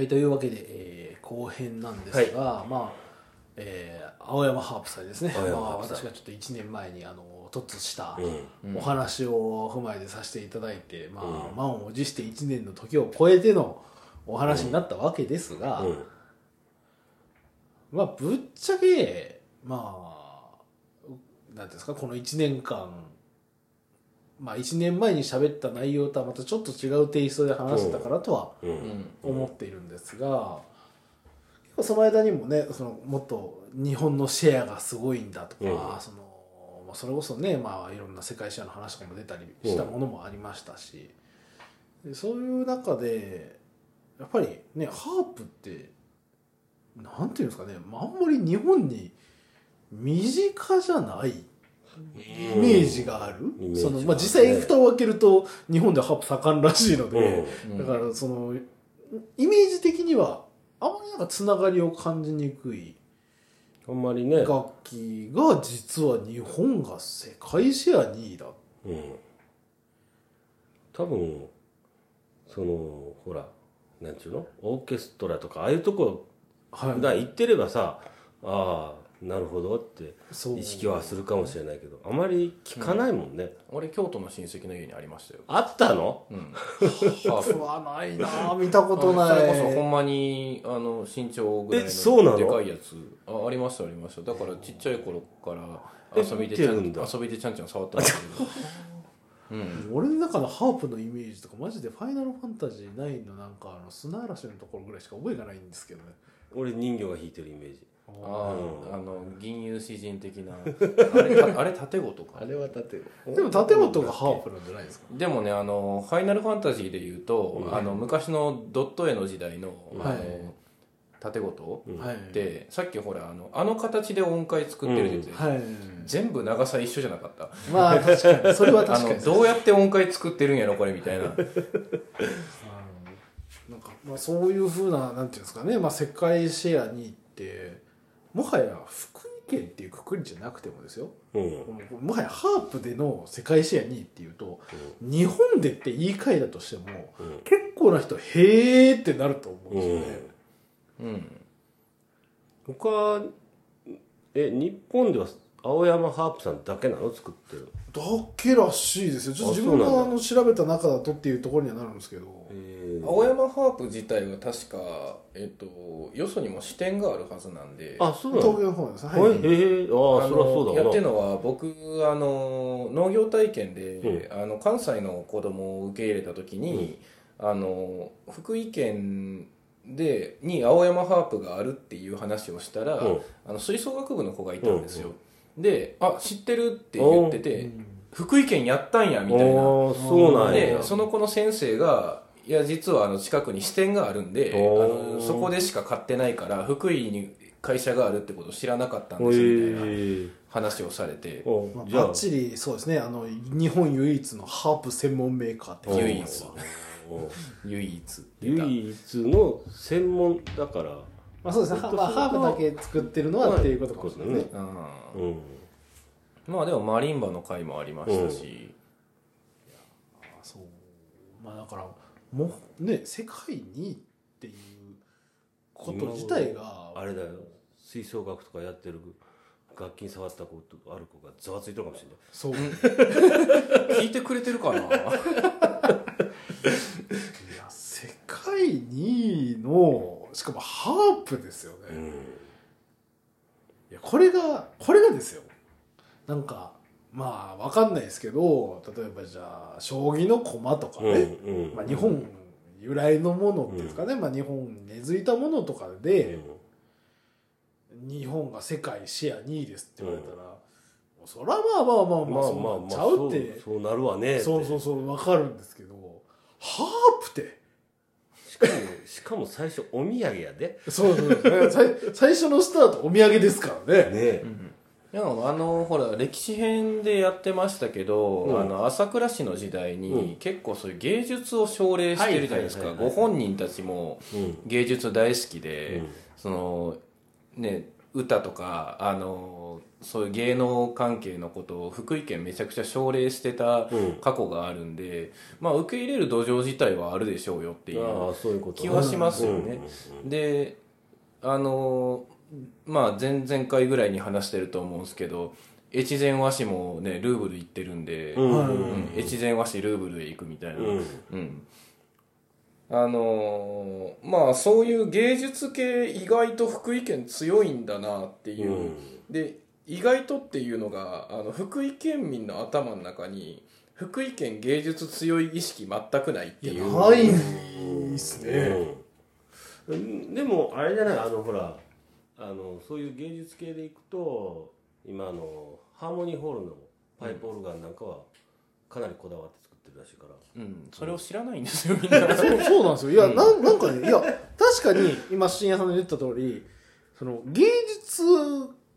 はい、というわけで、えー後編なんですが、まあ、えー青山ハープ祭ですね。まあ、私がちょっと1年前に、あの、突したうん。お話を踏まえてさせていただいて、まあ、うん。満を持して1年の時を超えてのお話になったわけですが、うん。まあ、ぶっちゃけ、まあ、なんていうんですか、この1年間、まあ、1年前に喋った内容とはまたちょっと違うテイストで話してたからとはうん。思っているんですが、結構その間にもね、そのもっと日本のシェアがすごいんだとか、うん。そのまあそれこそね、まあ、いろんな世界シェアの話とかも出たりしたものもありましたし、でそういう中で、やっぱりね、ハープって、なんていうんですかね、まああんまり日本に身近じゃないイメージがある、イメージがねそのまあ、実際蓋を開けると日本ではハープ盛んらしいので、うん。だからそのイメージ的にはあまりなんかつながりを感じにくい。あんまりね。楽器が実は日本が世界シェア2位だ。うん。多分そのほらなんちゅうの？オーケストラとかああいうとこはい。が行ってればさああなるほどってそう。意識はするかもしれないけどあまり聞かないもんね、俺京都の親戚の家にありましたよ。あったの？うん。ハーフふわないな見たことない。あそれこそほんまにあの身長ぐらいえそうなの？のでかいやつ。あありましたありました。だからちっちゃい頃からえ遊びでちゃん見てるんだ。遊びでちゃんちゃん触ってましたけど うん。俺の中のハープのイメージとかマジで「ファイナルファンタジー9」の。なんかあの砂嵐のところぐらいしか覚えがないんですけどね。俺人魚が弾いてるイメージあうん。ああの銀融詩人的な。あれたあれ縦ごとかれは縦でも建物がハープなんじゃないですか？でもねあのファイナルファンタジーで言うと、うん。あの昔のドット絵の時代のあの、ごとうん。はい。でさっきほらあのあの形で音階作ってるって言ってたはい。全部長さ一緒じゃなかった。まあ確かに。それはあ確かに。のどうやって音階作ってるんやろこれみたいな。なんか、まあ、そういうふうななんていうんですかね、まあ、世界シェアに行ってもはや福井県っていうくくりじゃなくてもですよ。うん。もはやハープでの世界シェア2位っていうと日本でって言い換えだとしてもうん。結構な人へーってなると思うんですよね、うん。他え日本では青山ハープさんだけなの？作ってるだけらしいですよ。ちょっと自分があの調べた中だとっていうところにはなるんですけど。え青山ハープ自体は確か、えっと、よそにも支店があるはずなんで。あそうなの？東京の方です。ねはい、はい。ええあああそりゃそうだ。やってるのは僕あの農業体験で、あの関西の子供を受け入れた時に、あの福井県でに青山ハープがあるっていう話をしたら、うん。あの吹奏楽部の子がいたんですよ、で「あ知ってる?」って言ってて「福井県やったんや」みたいな。そうなんでやその子の先生が「いや実はあの近くに支店があるんであのそこでしか買ってないから福井に会社があるってことを知らなかったんです」みたいなえ話をされて。おまあ、じゃあ。バッチリそうですねあの日本唯一のハープ専門メーカーって。唯一。お唯一唯一の専門だからまあそうですね、はまあ、ハーブだけ作ってるのはっていうことかもしれないね。うん。うん。まあでもマリンバの回もありましたし、あそう。まあだからもうね世界にっていうこと自体があれだよ。吹奏楽とかやってる楽器に触ったことある子がざわついてるかもしれない。そう。聞いてくれてるかな？いや世界2位のしかもハープですよね、いやこれがこれがですよ。なんかまあわかんないですけど例えばじゃあ将棋の駒とかね、うんうん。まあ、日本由来のものっていうんですかね、まあ、日本に根付いたものとかで、日本が世界シェア2位ですって言われたら、そらまあまあまあまあそうなっちゃうって、そうそうなるわねそうそうそう分かるんですけどハープってしかもしかも最初お土産やで。そうそう。そうね最最初のスタートお土産ですからね。ねいやあのほら歴史編でやってましたけど、うん。あの朝倉市の時代に、うん。結構そういう芸術を奨励してるじゃないですか、はいはいはいはい。ご本人たちもうん。芸術大好きで、うん。そのね歌とかあのそういう芸能関係のことを福井県めちゃくちゃ奨励してたうん。過去があるんで、まあ受け入れる土壌自体はあるでしょうよっていうああそういうこと気はしますよね。であのまあ前々回ぐらいに話してると思うんですけど越前和紙もねルーブル行ってるんで、越前和紙ルーブルへ行くみたいな、うん。うん。あのーまあそういう芸術系意外と福井県強いんだなっていう、うん。で意外とっていうのがあの福井県民の頭の中に福井県芸術強い意識全くないっていう。ないっすね、うん。でもあれじゃない？あのほらあのそういう芸術系でいくと今あのハーモニーホールのパイプオルガンなんかはかなりこだわって作ってるらしいから、うん、それを知らないんですよみんなそうそうなんですよ。いや、なんなんかねいや確かに今深夜さんの言った通りその芸術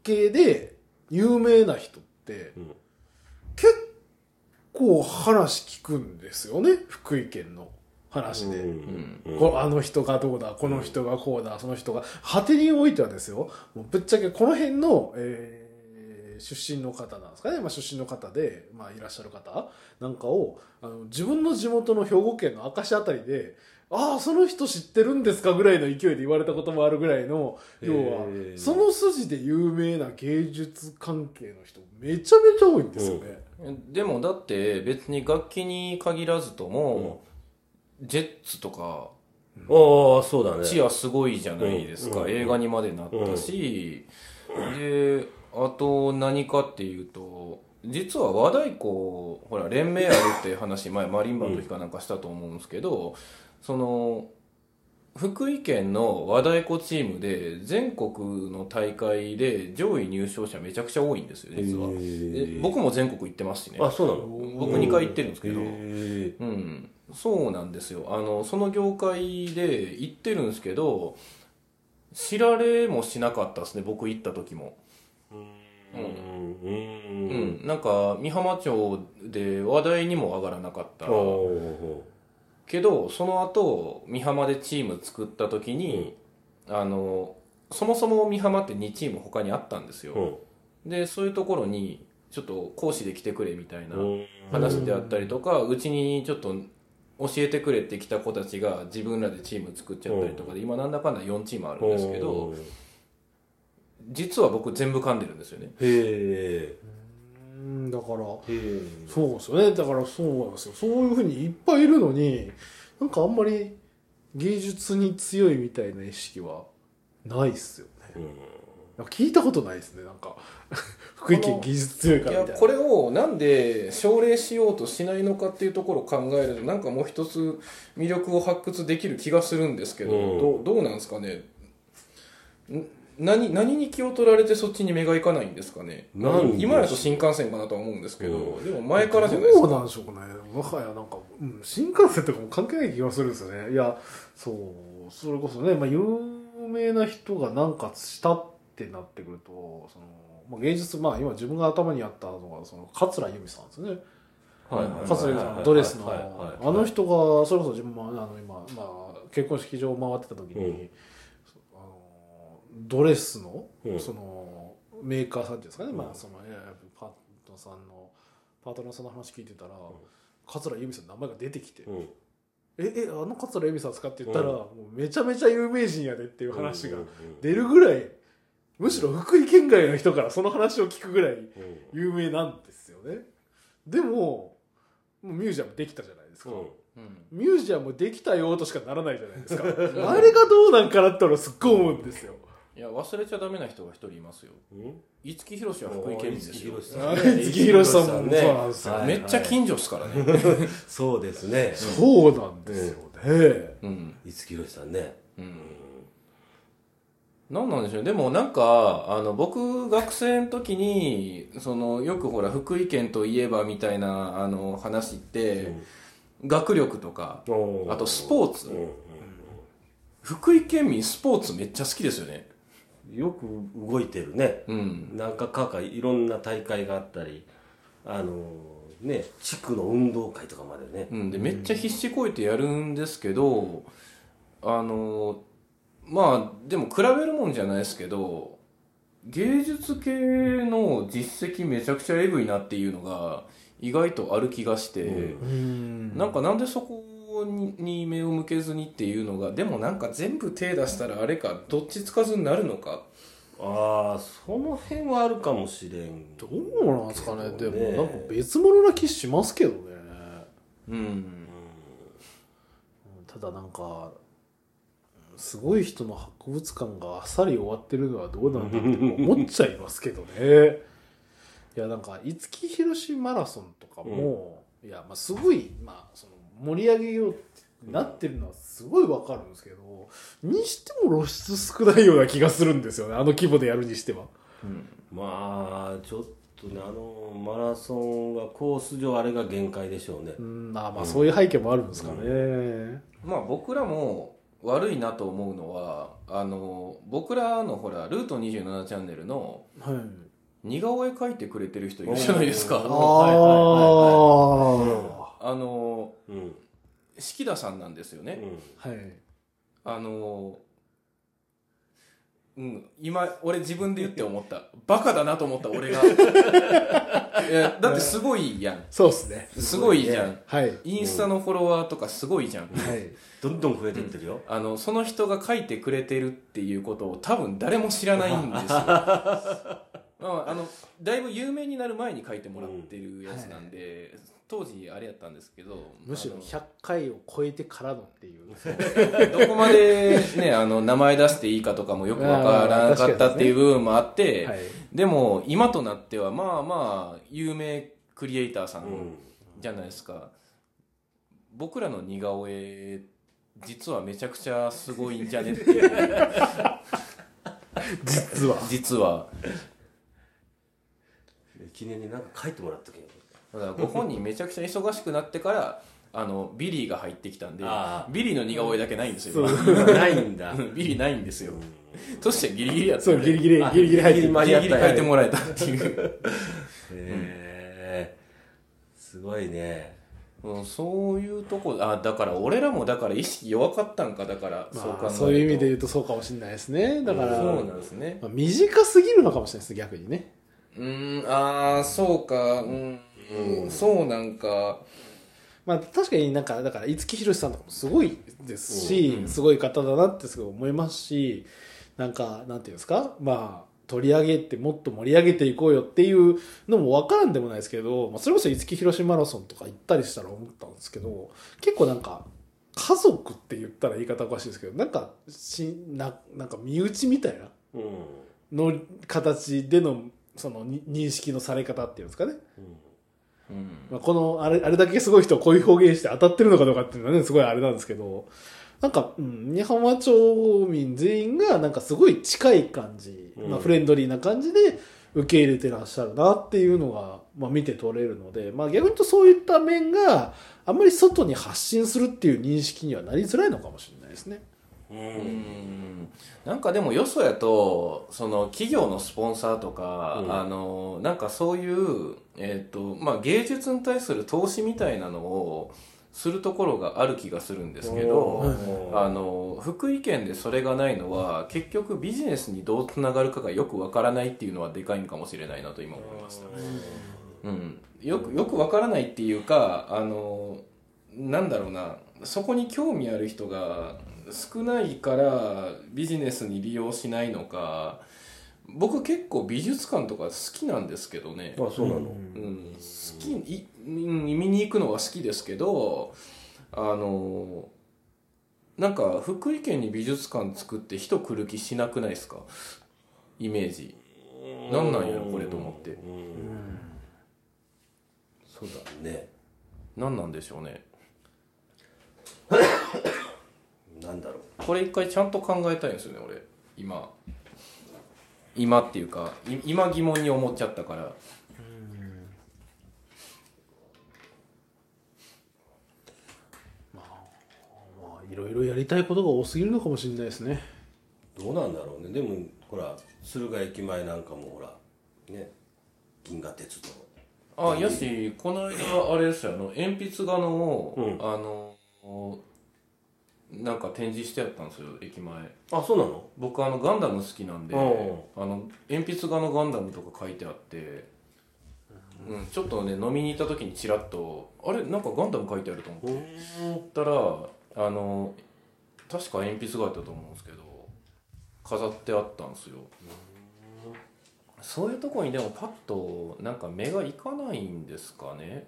系で有名な人って、うん。結構話聞くんですよね福井県の話で、うん。こあの人がどうだこの人がこうだその人が。果てにおいてはですよもうぶっちゃけこの辺の、えー出身の方なんですかね、まあ、出身の方で、まあ、いらっしゃる方なんかをあの自分の地元の兵庫県の明石あたりでああその人知ってるんですかぐらいの勢いで言われたこともあるぐらいの要はその筋で有名な芸術関係の人めちゃめちゃ多いんですよね。でもだって別に楽器に限らずとも、ジェッツとかああそうだね。チアすごいじゃないですか、うん。映画にまでなったし、であと何かっていうと実は和太鼓ほら連盟あるって話前マリンバの時かなんかしたと思うんですけど、その福井県の和太鼓チームで全国の大会で上位入賞者めちゃくちゃ多いんですよ実は。へー。で僕も全国行ってますしね。あそうなの？僕2回行ってるんですけど、へえうん、そうなんですよ。あのその業界で行ってるんですけど知られもしなかったですね僕行った時も、うん。ううん。ん。なんか美浜町で話題にも上がらなかった。おけどその後美浜でチーム作った時に、あのそもそも美浜って2チーム他にあったんですよ、ーでそういうところにちょっと講師で来てくれみたいなうん。話であったりとかうちにちょっと教えてくれって来た子たちが自分らでチーム作っちゃったりとかで今なんだかんだ4チームあるんですけど実は僕全部噛んでるんですよね。へうんだから。そうですよね。だからそうなんですよ。そういうふうにいっぱいいるのになんかあんまり芸術に強いみたいな意識はないっすよね、なん。か聞いたことないですねなんか。福井県技術強いかいらみたいな。やこれをなんで奨励しようとしないのかっていうところを考えるとなんかもう一つ魅力を発掘できる気がするんですけど、うん。どうどうなんですかね？ん何何に気を取られてそっちに目がいかないんですかね。なん今やと新幹線かなとは思うんですけど、う。でも前からじゃないですどうかなんでしょうかね。もはやなんか、うん、新幹線とかも関係ない気がするんですよね。いやそうそれこそね、まあ、有名な人が何かしたってなってくるとその、まあ、芸術まあ今自分が頭にあったのがその桂由美さんですね。桂由美さんのドレスのあの人がそれこそ自分もあの今、まあ、結婚式場を回ってた時に、うドレスの、うん。そのメーカーさんっていうんですかね、うん。まあそのえーパートさんのパートナーさんの話聞いてたら、桂由美さんの名前が出てきて、うん。ええあの桂由美さんですかって言ったら、うん。もうめちゃめちゃ有名人やでっていう話がうん出るぐらい、むしろ福井県外の人からその話を聞くぐらいうん。有名なんですよね。でもミュージアムできたじゃないですか、うん。うん。ミュージアムできたよとしかならないじゃないですか。あれがどうなんかなって俺はすっごい思うんですよいや忘れちゃダメな人が一人いますよ。うん？五木ひろしは福井県民ですよ。五木ひろしさん。あれ五木ひろしさんもそうなんですよはい。めっちゃ近所っすからね。そうですね。そうなんですよね、うん。五木ひろしさんね。うん。なんなんでしょうでもなんかあの僕学生の時にそのよくほら福井県といえばみたいなあの話って、学力とかうんあとスポーツ。うん。福井県民スポーツめっちゃ好きですよねよく動いてるね。うん。なんかかかいろんな大会があったりあのね地区の運動会とかまでね。うん、でめっちゃ必死こいてやるんですけどあのまあでも比べるもんじゃないですけど芸術系の実績めちゃくちゃエグいなっていうのが意外とある気がして、うん。なんかなんでそこにに目を向けずにっていうのがでもなんか全部手出したらあれかどっちつかずになるのか。ああその辺はあるかもしれん。どうなんですかね。でもねなんか別物な気しますけどね。うん。ただなんかすごい人の博物館があっさり終わってるのはどうなんだって思っちゃいますけどね。いやなんか五木ひろしマラソンとかも、いやまあすごい、まあ、その盛り上げようってなってるのはすごいわかるんですけどにしても露出少ないような気がするんですよねあの規模でやるにしては。まあちょっとねあのマラソンがコース上あれが限界でしょうね。うんまあまあそういう背景もあるんですかね。まあ僕らも悪いなと思うのはあの僕らのほらルート27チャンネルのはい。似顔絵描いてくれてる人いるじゃないですか。うんあはいあ、あのうん。式田さんなんですよね、はい。あのうん今俺自分で言って思った。バカだなと思った俺が。いやだってすごいやん。そうですね。すごいじゃん。はい。インスタのフォロワーとかすごいじゃん。はい。どんどん増えてってるよ、あのその人が書いてくれてるっていうことを多分誰も知らないんですよ まあ、あのだいぶ有名になる前に書いてもらってるやつなんで、当時あれやったんですけどむしろあの100回を超えてからのっていう。どこまでねあの名前出していいかとかもよくわからなかったっていう部分もあって、はい。でも今となってはまあまあ有名クリエイターさんうんじゃないですか、僕らの似顔絵実はめちゃくちゃすごいんじゃねっていう 実は。実は記念になんか書いてもらったけどだからご本人めちゃくちゃ忙しくなってから あのビリーが入ってきたんであビリーの似顔絵だけないんですよないんだ。今 ビリーないんですよ。そしてギリギリやったそう、ギリギリ、あギリギリ入ってる。ギリギリ書いてもらえた。っていう、へえ。すごいね。うん、そういうとこあだから俺らもだから意識弱かったんかだから、まあ、そういう意味で言うとそうかもしれないですね。だから、そうなんですね。まあ、短すぎるのかもしれないです、逆にね。うーんああそうかうん、うん、そうなんか。まあ確かになんか、だから、五木ひろしさんとかもすごいですし、すごい方だなってすごい思いますし、なんか、なんていうんですか、まあ、取り上げてもっと盛り上げていこうよっていうのも分からんでもないですけど、まあ、それこそ五木ひろしマラソンとか行ったりしたら思ったんですけど、結構なんか、家族って言ったら言い方おかしいですけど、なんか、しななんか身内みたいなうん。の形での、そのに認識のされ方っていうんですかね。うんまあ、このあれあれだけすごい人をこういう表現して当たってるのかどうかっていうのはねすごいあれなんですけどなんか、うん、日本和町民全員がなんかすごい近い感じ、うんまあ、フレンドリーな感じで受け入れてらっしゃるなっていうのが、まあ、見て取れるので、まあ、逆に言うとそういった面があんまり外に発信するっていう認識にはなりづらいのかもしれないですね。ううん。んなんかでもよそやとその企業のスポンサーとか、うん。あのなんかそういう、えーとまあ、芸術に対する投資みたいなのをするところがある気がするんですけど、あの福井県でそれがないのは結局ビジネスにどうつながるかがよくわからないっていうのはでかいんかもしれないなと今思いました、うん、よくよくわからないっていうかあのなんだろうな。そこに興味ある人が少ないからビジネスに利用しないのか僕結構美術館とか好きなんですけどね、あそうなの。うん、好きいうん見に行くのは好きですけどあのなんか福井県に美術館作って人来る気しなくないですか？イメージ。なんなんやろこれと思って。うん。そうだ。ね。何なんでしょうねなんだろう。これ一回ちゃんと考えたいんですよね俺。今。今っていうかい今疑問に思っちゃったから。まあいろいろやりたいことが多すぎるのかもしれないですね。どうなんだろうね。でもほら敦賀駅前なんかもほらね。銀河鉄道。あやしこの間あれですよあの鉛筆画の、うん。あのなんか展示してあったんですよ駅前。あそうなの？僕あのガンダム好きなんで、うんあの鉛筆画のガンダムとか書いてあって、うん、ちょっとね飲みに行った時にチラッとあれ？なんかガンダム書いてあると思って。うん行ったらあの確か鉛筆画やったと思うんですけど飾ってあったんですよ。そういうとこにでもパッとなんか目がいかないんですかね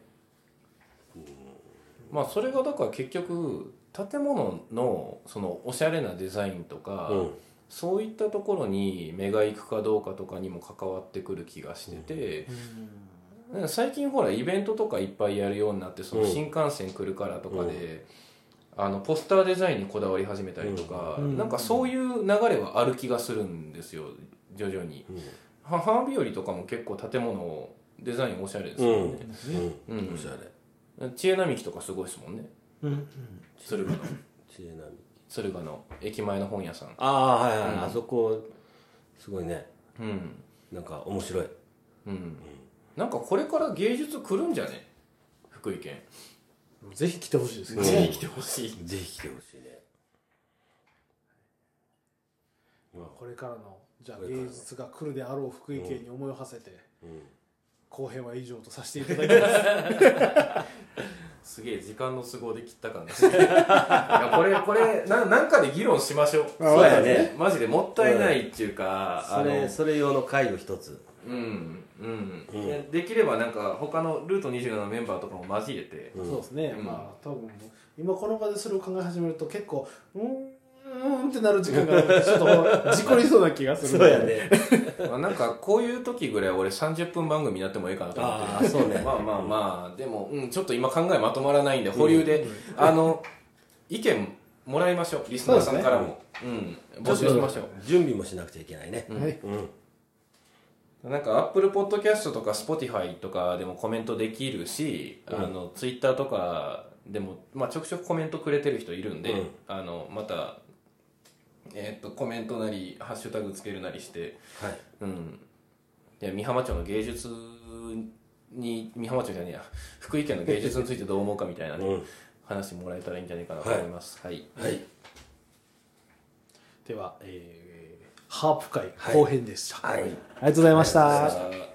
まあそれがだから結局建物のそのおしゃれなデザインとか、うん。そういったところに目が行くかどうかとかにも関わってくる気がしてて、最近ほらイベントとかいっぱいやるようになってそのうん新幹線来るからとかで、あのポスターデザインにこだわり始めたりとか、うん。なんかそういう流れはある気がするんですよ徐々に。母日和とかも結構建物デザインおしゃれですよね。うん。うん。おしゃれ知恵並木とかすごいですもんね。うん敦賀の。知恵並み敦賀の駅前の本屋さん。ああはいはい、うん。あそこすごいね。うん。なんか面白い。うん、なんかこれから芸術来るんじゃね？福井県。ぜひ来てほしいですけどぜねひ来てほしい。ぜひ来てほしいね。これからのじゃあ芸術が来るであろう福井県に思いを馳せて。うん後編は以上とさせていただきます。すげえ時間の都合で切った感がする。いやこれこれななんかで議論しましょう。そうやね。マジでもったいないっていうか、あのそれそれ用の会を一つ。うんうん、うん。できればなんか他のルート27のメンバーとかも交えて、うん。そうですね、うんまあ多分今この場でそれを考え始めると結構うーんうーんってなる時間があるちょっと事故りそうな気がするそうやね。まあ、なんかこういう時ぐらい俺30分番組になってもいいかなと思って。ああそうね。まあまあまあ。でも、うん、ちょっと今考えまとまらないんで保留で、あの意見もらいましょうリスナーさんからも。う、ん、募集しましょう。準備もしなくちゃいけないね。はいうん。なんか Apple Podcast とか Spotify とかでもコメントできるし、うん。あの Twitter とかでも、まあ、ちょくちょくコメントくれてる人いるんで、うん。あのまた、えーっとコメントなりハッシュタグつけるなりしてはい。うん、いや美浜町の芸術に美浜町じゃねえや。福井県の芸術についてどう思うかみたいなね、うん。話してもらえたらいいんじゃないかなと思います。はい、はい。では、えーハープ会はい。後編でした、はい。ありがとうございました、